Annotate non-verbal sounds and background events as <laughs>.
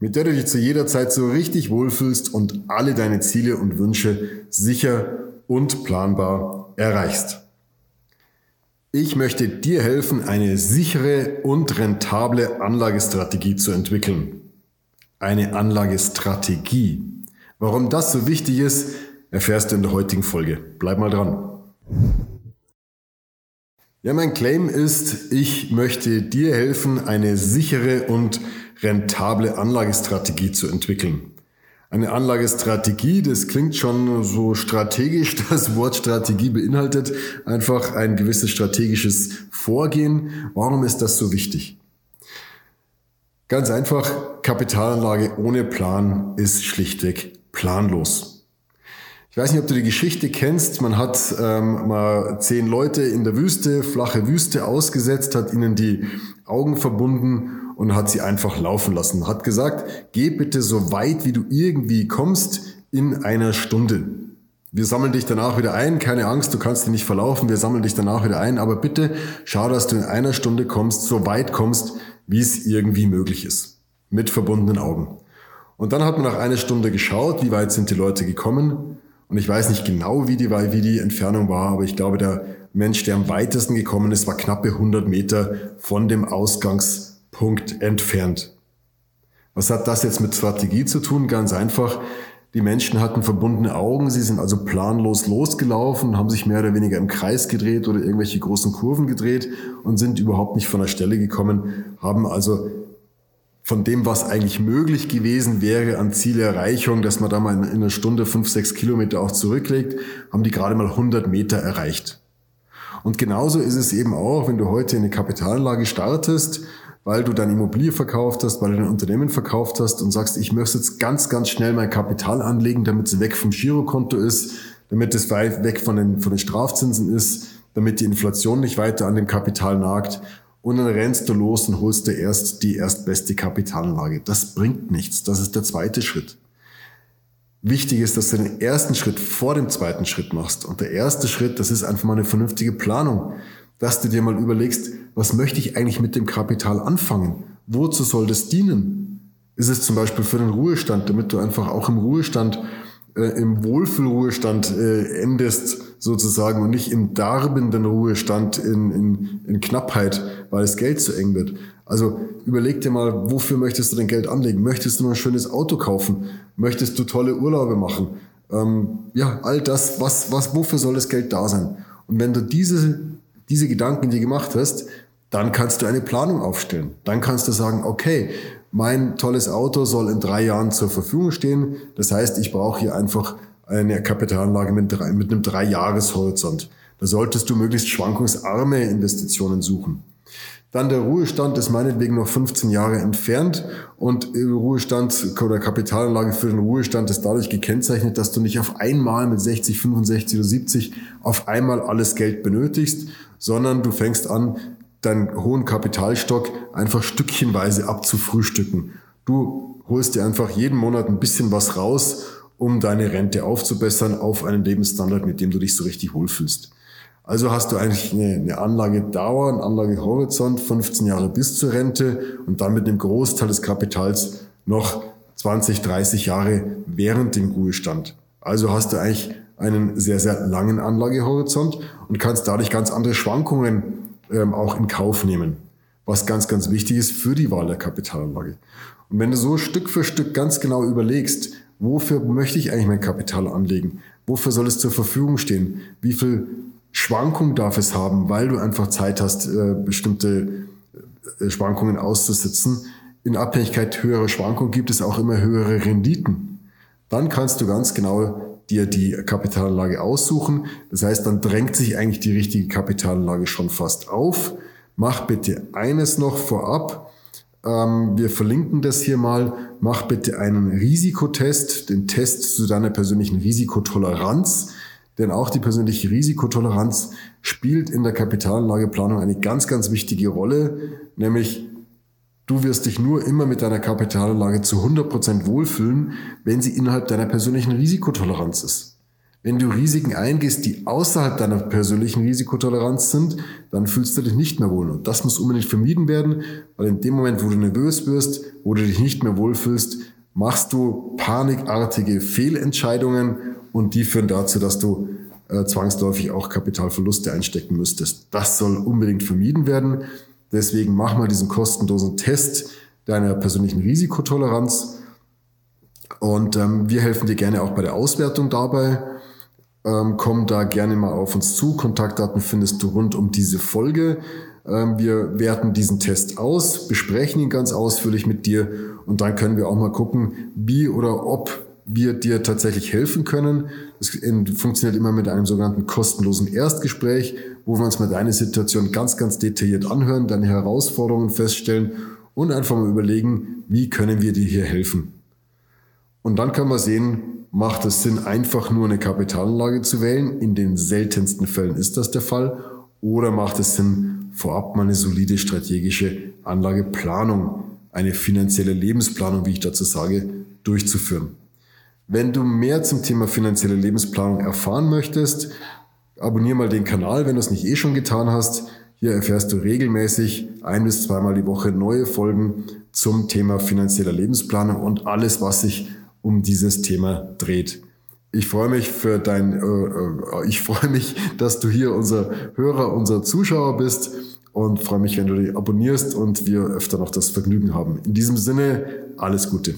mit der du dich zu jeder Zeit so richtig wohlfühlst und alle deine Ziele und Wünsche sicher und planbar erreichst. Ich möchte dir helfen, eine sichere und rentable Anlagestrategie zu entwickeln. Eine Anlagestrategie. Warum das so wichtig ist, erfährst du in der heutigen Folge. Bleib mal dran. Ja, mein Claim ist, ich möchte dir helfen, eine sichere und rentable Anlagestrategie zu entwickeln. Eine Anlagestrategie, das klingt schon so strategisch. <laughs> Das Wort Strategie beinhaltet einfach ein gewisses strategisches Vorgehen. Warum ist das so wichtig? Ganz einfach, Kapitalanlage ohne Plan ist schlichtweg planlos. Ich weiß nicht, ob du die Geschichte kennst. Man hat ähm, mal zehn Leute in der Wüste, flache Wüste ausgesetzt, hat ihnen die Augen verbunden und hat sie einfach laufen lassen. Hat gesagt, geh bitte so weit, wie du irgendwie kommst, in einer Stunde. Wir sammeln dich danach wieder ein, keine Angst, du kannst dich nicht verlaufen, wir sammeln dich danach wieder ein, aber bitte schau, dass du in einer Stunde kommst, so weit kommst, wie es irgendwie möglich ist. Mit verbundenen Augen. Und dann hat man nach einer Stunde geschaut, wie weit sind die Leute gekommen. Und ich weiß nicht genau, wie die, wie die Entfernung war, aber ich glaube, der Mensch, der am weitesten gekommen ist, war knappe 100 Meter von dem Ausgangs Punkt entfernt. Was hat das jetzt mit Strategie zu tun? Ganz einfach. Die Menschen hatten verbundene Augen, sie sind also planlos losgelaufen, haben sich mehr oder weniger im Kreis gedreht oder irgendwelche großen Kurven gedreht und sind überhaupt nicht von der Stelle gekommen, haben also von dem, was eigentlich möglich gewesen wäre an Zielerreichung, dass man da mal in einer Stunde fünf, sechs Kilometer auch zurücklegt, haben die gerade mal 100 Meter erreicht. Und genauso ist es eben auch, wenn du heute eine Kapitalanlage startest weil du deine Immobilie verkauft hast, weil du dein Unternehmen verkauft hast und sagst, ich möchte jetzt ganz, ganz schnell mein Kapital anlegen, damit es weg vom Girokonto ist, damit es weg von den, von den Strafzinsen ist, damit die Inflation nicht weiter an dem Kapital nagt. Und dann rennst du los und holst dir erst die erstbeste Kapitalanlage. Das bringt nichts. Das ist der zweite Schritt. Wichtig ist, dass du den ersten Schritt vor dem zweiten Schritt machst. Und der erste Schritt, das ist einfach mal eine vernünftige Planung dass du dir mal überlegst, was möchte ich eigentlich mit dem Kapital anfangen? Wozu soll das dienen? Ist es zum Beispiel für den Ruhestand, damit du einfach auch im Ruhestand, äh, im Wohlfühlruhestand äh, endest sozusagen und nicht im darbenden Ruhestand in, in, in Knappheit, weil das Geld zu eng wird. Also überleg dir mal, wofür möchtest du dein Geld anlegen? Möchtest du ein schönes Auto kaufen? Möchtest du tolle Urlaube machen? Ähm, ja, all das, was, was, wofür soll das Geld da sein? Und wenn du diese diese Gedanken dir gemacht hast, dann kannst du eine Planung aufstellen. Dann kannst du sagen, okay, mein tolles Auto soll in drei Jahren zur Verfügung stehen. Das heißt, ich brauche hier einfach eine Kapitalanlage mit, drei, mit einem Drei-Jahres-Horizont. Da solltest du möglichst schwankungsarme Investitionen suchen. Dann der Ruhestand ist meinetwegen noch 15 Jahre entfernt und Ruhestand oder Kapitalanlage für den Ruhestand ist dadurch gekennzeichnet, dass du nicht auf einmal mit 60, 65 oder 70 auf einmal alles Geld benötigst, sondern du fängst an, deinen hohen Kapitalstock einfach stückchenweise abzufrühstücken. Du holst dir einfach jeden Monat ein bisschen was raus, um deine Rente aufzubessern auf einen Lebensstandard, mit dem du dich so richtig wohlfühlst. Also hast du eigentlich eine, eine Anlagedauer, einen Anlagehorizont, 15 Jahre bis zur Rente und dann mit einem Großteil des Kapitals noch 20, 30 Jahre während dem Ruhestand. Also hast du eigentlich einen sehr, sehr langen Anlagehorizont und kannst dadurch ganz andere Schwankungen ähm, auch in Kauf nehmen, was ganz, ganz wichtig ist für die Wahl der Kapitalanlage. Und wenn du so Stück für Stück ganz genau überlegst, wofür möchte ich eigentlich mein Kapital anlegen? Wofür soll es zur Verfügung stehen? Wie viel Schwankung darf es haben, weil du einfach Zeit hast, äh, bestimmte äh, Schwankungen auszusitzen. In Abhängigkeit höherer Schwankungen gibt es auch immer höhere Renditen. Dann kannst du ganz genau dir die Kapitalanlage aussuchen. Das heißt, dann drängt sich eigentlich die richtige Kapitalanlage schon fast auf. Mach bitte eines noch vorab. Ähm, wir verlinken das hier mal. Mach bitte einen Risikotest, den Test zu deiner persönlichen Risikotoleranz. Denn auch die persönliche Risikotoleranz spielt in der Kapitalanlageplanung eine ganz, ganz wichtige Rolle, nämlich du wirst dich nur immer mit deiner Kapitalanlage zu 100% wohlfühlen, wenn sie innerhalb deiner persönlichen Risikotoleranz ist. Wenn du Risiken eingehst, die außerhalb deiner persönlichen Risikotoleranz sind, dann fühlst du dich nicht mehr wohl. Und das muss unbedingt vermieden werden, weil in dem Moment, wo du nervös wirst, wo du dich nicht mehr wohlfühlst, machst du panikartige Fehlentscheidungen und die führen dazu, dass du äh, zwangsläufig auch Kapitalverluste einstecken müsstest. Das soll unbedingt vermieden werden. Deswegen mach mal diesen kostenlosen Test deiner persönlichen Risikotoleranz. Und ähm, wir helfen dir gerne auch bei der Auswertung dabei. Ähm, komm da gerne mal auf uns zu. Kontaktdaten findest du rund um diese Folge. Ähm, wir werten diesen Test aus, besprechen ihn ganz ausführlich mit dir und dann können wir auch mal gucken, wie oder ob wir dir tatsächlich helfen können. Das funktioniert immer mit einem sogenannten kostenlosen Erstgespräch, wo wir uns mal deine Situation ganz, ganz detailliert anhören, deine Herausforderungen feststellen und einfach mal überlegen, wie können wir dir hier helfen. Und dann kann man sehen, macht es Sinn, einfach nur eine Kapitalanlage zu wählen? In den seltensten Fällen ist das der Fall. Oder macht es Sinn, vorab mal eine solide strategische Anlageplanung, eine finanzielle Lebensplanung, wie ich dazu sage, durchzuführen? Wenn du mehr zum Thema finanzielle Lebensplanung erfahren möchtest, abonniere mal den Kanal, wenn du es nicht eh schon getan hast. Hier erfährst du regelmäßig ein bis zweimal die Woche neue Folgen zum Thema finanzieller Lebensplanung und alles, was sich um dieses Thema dreht. Ich freue mich für dein, äh, äh, ich <laughs> freue mich, dass du hier unser Hörer, unser Zuschauer bist und freue mich, wenn du dich abonnierst und wir öfter noch das Vergnügen haben. In diesem Sinne, alles Gute.